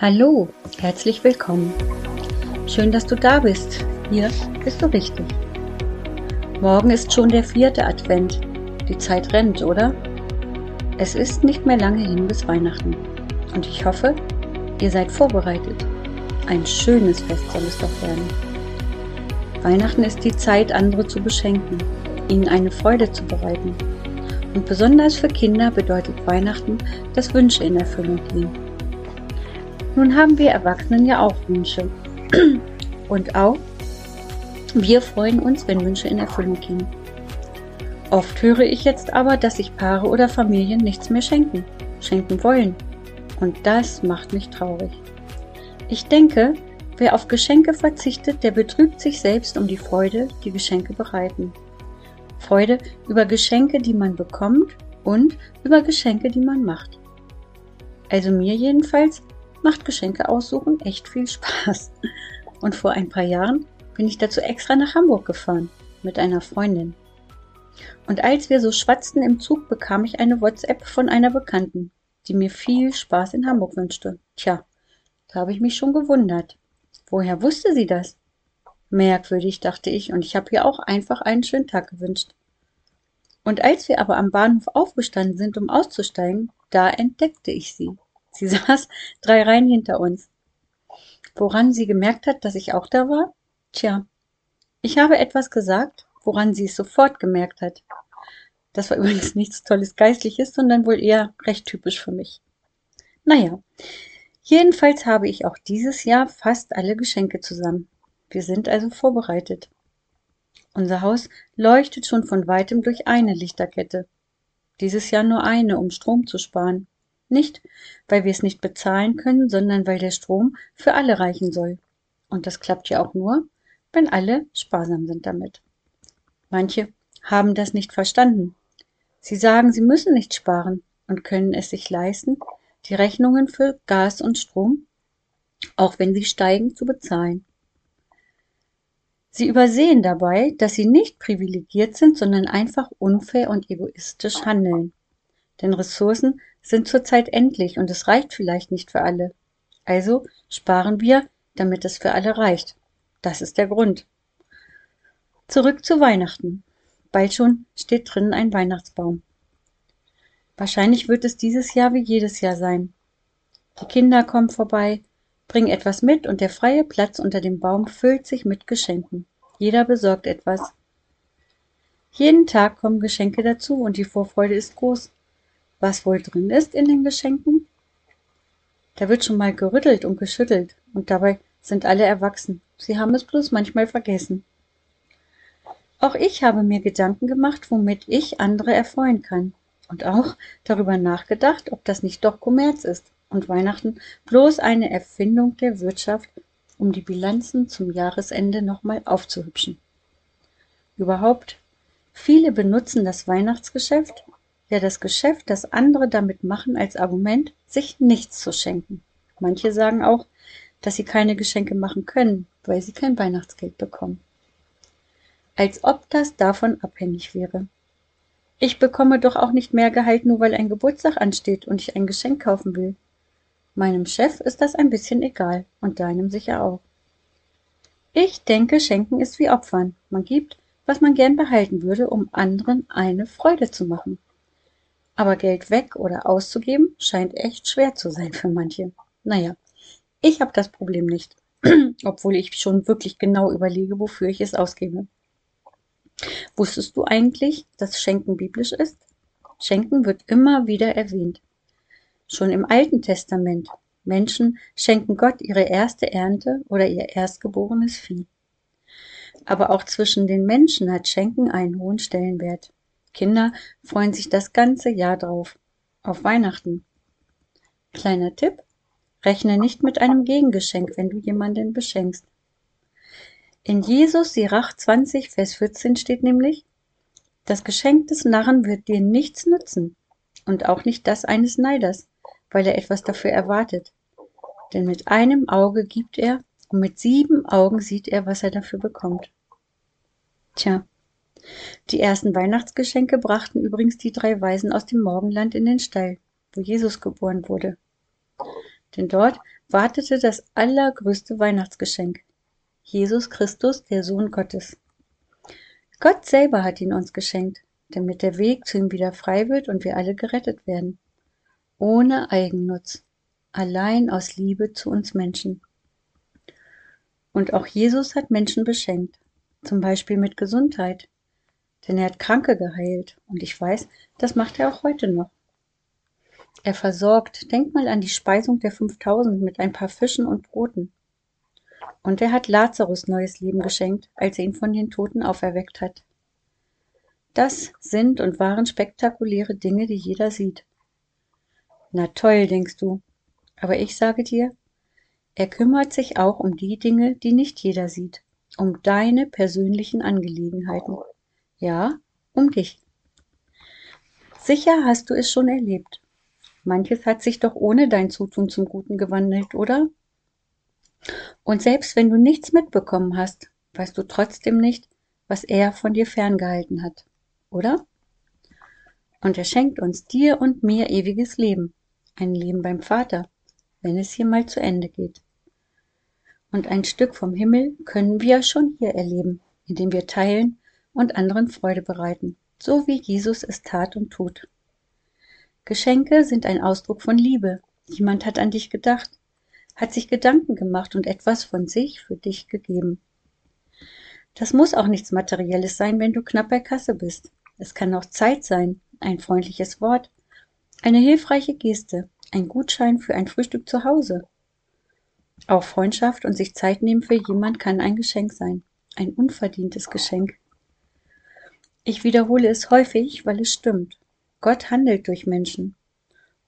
Hallo, herzlich willkommen. Schön, dass du da bist. Hier bist du richtig. Morgen ist schon der vierte Advent. Die Zeit rennt, oder? Es ist nicht mehr lange hin bis Weihnachten. Und ich hoffe, ihr seid vorbereitet. Ein schönes Fest soll es doch werden. Weihnachten ist die Zeit, andere zu beschenken, ihnen eine Freude zu bereiten. Und besonders für Kinder bedeutet Weihnachten, dass Wünsche in Erfüllung gehen. Nun haben wir Erwachsenen ja auch Wünsche. Und auch wir freuen uns, wenn Wünsche in Erfüllung gehen. Oft höre ich jetzt aber, dass sich Paare oder Familien nichts mehr schenken, schenken wollen. Und das macht mich traurig. Ich denke, wer auf Geschenke verzichtet, der betrübt sich selbst um die Freude, die Geschenke bereiten. Freude über Geschenke, die man bekommt und über Geschenke, die man macht. Also mir jedenfalls macht Geschenke aussuchen echt viel Spaß. Und vor ein paar Jahren bin ich dazu extra nach Hamburg gefahren mit einer Freundin. Und als wir so schwatzten im Zug, bekam ich eine WhatsApp von einer Bekannten, die mir viel Spaß in Hamburg wünschte. Tja, da habe ich mich schon gewundert. Woher wusste sie das? Merkwürdig, dachte ich, und ich habe ihr auch einfach einen schönen Tag gewünscht. Und als wir aber am Bahnhof aufgestanden sind, um auszusteigen, da entdeckte ich sie. Sie saß drei Reihen hinter uns. Woran sie gemerkt hat, dass ich auch da war? Tja, ich habe etwas gesagt, woran sie es sofort gemerkt hat. Das war übrigens nichts Tolles Geistliches, sondern wohl eher recht typisch für mich. Naja, jedenfalls habe ich auch dieses Jahr fast alle Geschenke zusammen. Wir sind also vorbereitet. Unser Haus leuchtet schon von weitem durch eine Lichterkette. Dieses Jahr nur eine, um Strom zu sparen. Nicht, weil wir es nicht bezahlen können, sondern weil der Strom für alle reichen soll. Und das klappt ja auch nur, wenn alle sparsam sind damit. Manche haben das nicht verstanden. Sie sagen, sie müssen nicht sparen und können es sich leisten, die Rechnungen für Gas und Strom, auch wenn sie steigen, zu bezahlen. Sie übersehen dabei, dass sie nicht privilegiert sind, sondern einfach unfair und egoistisch handeln. Denn Ressourcen sind zurzeit endlich und es reicht vielleicht nicht für alle. Also sparen wir, damit es für alle reicht. Das ist der Grund. Zurück zu Weihnachten. Bald schon steht drinnen ein Weihnachtsbaum. Wahrscheinlich wird es dieses Jahr wie jedes Jahr sein. Die Kinder kommen vorbei, bringen etwas mit und der freie Platz unter dem Baum füllt sich mit Geschenken. Jeder besorgt etwas. Jeden Tag kommen Geschenke dazu und die Vorfreude ist groß was wohl drin ist in den Geschenken? Da wird schon mal gerüttelt und geschüttelt, und dabei sind alle erwachsen. Sie haben es bloß manchmal vergessen. Auch ich habe mir Gedanken gemacht, womit ich andere erfreuen kann. Und auch darüber nachgedacht, ob das nicht doch Kommerz ist und Weihnachten bloß eine Erfindung der Wirtschaft, um die Bilanzen zum Jahresende nochmal aufzuhübschen. Überhaupt, viele benutzen das Weihnachtsgeschäft ja das Geschäft, das andere damit machen, als Argument, sich nichts zu schenken. Manche sagen auch, dass sie keine Geschenke machen können, weil sie kein Weihnachtsgeld bekommen. Als ob das davon abhängig wäre. Ich bekomme doch auch nicht mehr Gehalt, nur weil ein Geburtstag ansteht und ich ein Geschenk kaufen will. Meinem Chef ist das ein bisschen egal und deinem sicher auch. Ich denke, Schenken ist wie Opfern. Man gibt, was man gern behalten würde, um anderen eine Freude zu machen. Aber Geld weg oder auszugeben scheint echt schwer zu sein für manche. Naja, ich habe das Problem nicht, obwohl ich schon wirklich genau überlege, wofür ich es ausgebe. Wusstest du eigentlich, dass Schenken biblisch ist? Schenken wird immer wieder erwähnt. Schon im Alten Testament. Menschen schenken Gott ihre erste Ernte oder ihr erstgeborenes Vieh. Aber auch zwischen den Menschen hat Schenken einen hohen Stellenwert. Kinder freuen sich das ganze Jahr drauf. Auf Weihnachten. Kleiner Tipp. Rechne nicht mit einem Gegengeschenk, wenn du jemanden beschenkst. In Jesus Sirach 20, Vers 14 steht nämlich, das Geschenk des Narren wird dir nichts nützen und auch nicht das eines Neiders, weil er etwas dafür erwartet. Denn mit einem Auge gibt er und mit sieben Augen sieht er, was er dafür bekommt. Tja, die ersten Weihnachtsgeschenke brachten übrigens die drei Weisen aus dem Morgenland in den Stall, wo Jesus geboren wurde. Denn dort wartete das allergrößte Weihnachtsgeschenk. Jesus Christus, der Sohn Gottes. Gott selber hat ihn uns geschenkt, damit der Weg zu ihm wieder frei wird und wir alle gerettet werden. Ohne Eigennutz, allein aus Liebe zu uns Menschen. Und auch Jesus hat Menschen beschenkt, zum Beispiel mit Gesundheit, denn er hat Kranke geheilt und ich weiß, das macht er auch heute noch. Er versorgt, denk mal an die Speisung der 5000 mit ein paar Fischen und Broten. Und er hat Lazarus neues Leben geschenkt, als er ihn von den Toten auferweckt hat. Das sind und waren spektakuläre Dinge, die jeder sieht. Na toll, denkst du. Aber ich sage dir, er kümmert sich auch um die Dinge, die nicht jeder sieht, um deine persönlichen Angelegenheiten. Ja, um dich. Sicher hast du es schon erlebt. Manches hat sich doch ohne dein Zutun zum Guten gewandelt, oder? Und selbst wenn du nichts mitbekommen hast, weißt du trotzdem nicht, was er von dir ferngehalten hat, oder? Und er schenkt uns, dir und mir, ewiges Leben, ein Leben beim Vater, wenn es hier mal zu Ende geht. Und ein Stück vom Himmel können wir schon hier erleben, indem wir teilen und anderen Freude bereiten, so wie Jesus es tat und tut. Geschenke sind ein Ausdruck von Liebe. Jemand hat an dich gedacht, hat sich Gedanken gemacht und etwas von sich für dich gegeben. Das muss auch nichts Materielles sein, wenn du knapp bei Kasse bist. Es kann auch Zeit sein, ein freundliches Wort, eine hilfreiche Geste, ein Gutschein für ein Frühstück zu Hause. Auch Freundschaft und sich Zeit nehmen für jemand kann ein Geschenk sein, ein unverdientes Geschenk. Ich wiederhole es häufig, weil es stimmt. Gott handelt durch Menschen.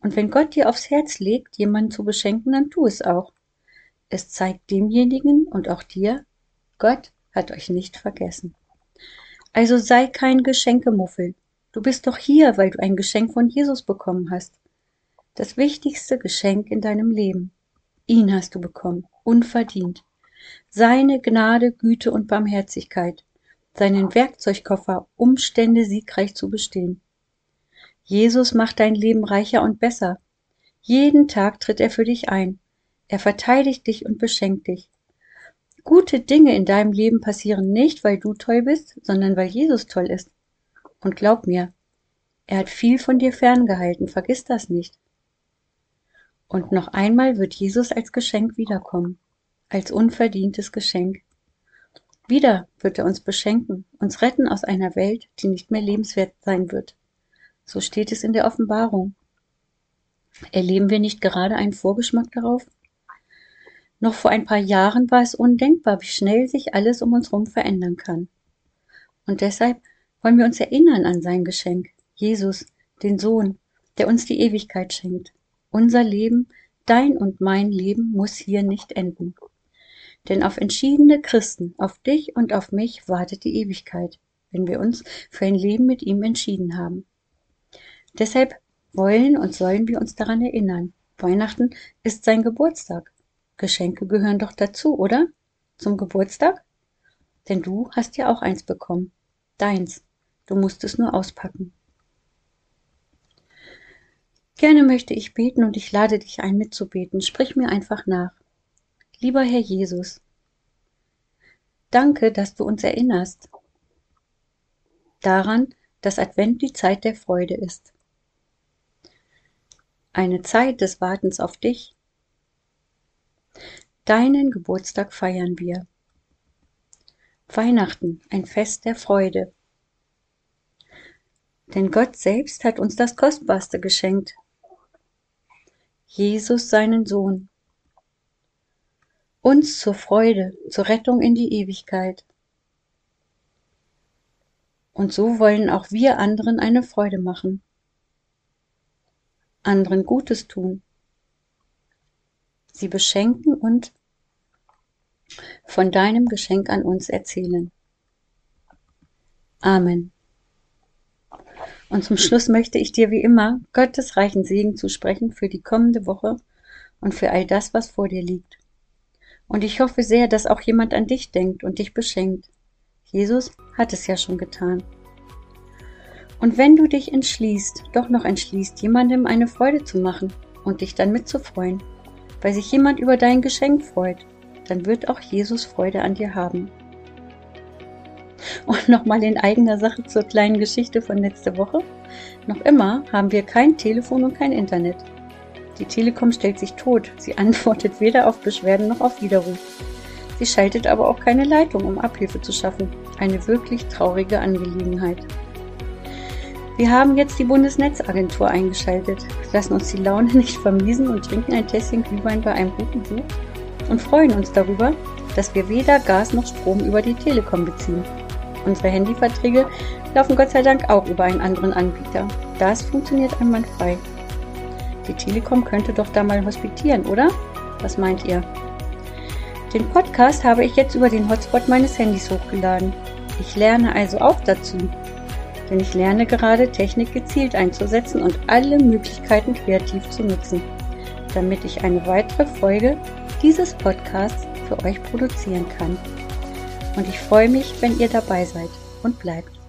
Und wenn Gott dir aufs Herz legt, jemanden zu beschenken, dann tu es auch. Es zeigt demjenigen und auch dir, Gott hat euch nicht vergessen. Also sei kein Geschenkemuffel. Du bist doch hier, weil du ein Geschenk von Jesus bekommen hast. Das wichtigste Geschenk in deinem Leben. Ihn hast du bekommen, unverdient. Seine Gnade, Güte und Barmherzigkeit. Seinen Werkzeugkoffer, Umstände siegreich zu bestehen. Jesus macht dein Leben reicher und besser. Jeden Tag tritt er für dich ein. Er verteidigt dich und beschenkt dich. Gute Dinge in deinem Leben passieren nicht, weil du toll bist, sondern weil Jesus toll ist. Und glaub mir, er hat viel von dir ferngehalten, vergiss das nicht. Und noch einmal wird Jesus als Geschenk wiederkommen, als unverdientes Geschenk. Wieder wird er uns beschenken, uns retten aus einer Welt, die nicht mehr lebenswert sein wird. So steht es in der Offenbarung. Erleben wir nicht gerade einen Vorgeschmack darauf? Noch vor ein paar Jahren war es undenkbar, wie schnell sich alles um uns herum verändern kann. Und deshalb wollen wir uns erinnern an sein Geschenk, Jesus, den Sohn, der uns die Ewigkeit schenkt. Unser Leben, dein und mein Leben muss hier nicht enden. Denn auf entschiedene Christen, auf dich und auf mich wartet die Ewigkeit, wenn wir uns für ein Leben mit ihm entschieden haben. Deshalb wollen und sollen wir uns daran erinnern. Weihnachten ist sein Geburtstag. Geschenke gehören doch dazu, oder? Zum Geburtstag? Denn du hast ja auch eins bekommen. Deins. Du musst es nur auspacken. Gerne möchte ich beten und ich lade dich ein, mitzubeten. Sprich mir einfach nach. Lieber Herr Jesus, danke, dass du uns erinnerst daran, dass Advent die Zeit der Freude ist eine Zeit des Wartens auf dich. Deinen Geburtstag feiern wir. Weihnachten, ein Fest der Freude. Denn Gott selbst hat uns das Kostbarste geschenkt. Jesus seinen Sohn. Uns zur Freude, zur Rettung in die Ewigkeit. Und so wollen auch wir anderen eine Freude machen anderen Gutes tun, sie beschenken und von deinem Geschenk an uns erzählen. Amen. Und zum Schluss möchte ich dir wie immer Gottes reichen Segen zusprechen für die kommende Woche und für all das, was vor dir liegt. Und ich hoffe sehr, dass auch jemand an dich denkt und dich beschenkt. Jesus hat es ja schon getan. Und wenn du dich entschließt, doch noch entschließt, jemandem eine Freude zu machen und dich dann mitzufreuen, weil sich jemand über dein Geschenk freut, dann wird auch Jesus Freude an dir haben. Und nochmal in eigener Sache zur kleinen Geschichte von letzter Woche. Noch immer haben wir kein Telefon und kein Internet. Die Telekom stellt sich tot. Sie antwortet weder auf Beschwerden noch auf Widerruf. Sie schaltet aber auch keine Leitung, um Abhilfe zu schaffen. Eine wirklich traurige Angelegenheit. Wir haben jetzt die Bundesnetzagentur eingeschaltet, lassen uns die Laune nicht vermiesen und trinken ein Tässchen Glühwein bei einem guten Buch und freuen uns darüber, dass wir weder Gas noch Strom über die Telekom beziehen. Unsere Handyverträge laufen Gott sei Dank auch über einen anderen Anbieter. Das funktioniert einwandfrei. Die Telekom könnte doch da mal hospitieren, oder? Was meint ihr? Den Podcast habe ich jetzt über den Hotspot meines Handys hochgeladen. Ich lerne also auch dazu. Denn ich lerne gerade Technik gezielt einzusetzen und alle Möglichkeiten kreativ zu nutzen, damit ich eine weitere Folge dieses Podcasts für euch produzieren kann. Und ich freue mich, wenn ihr dabei seid und bleibt.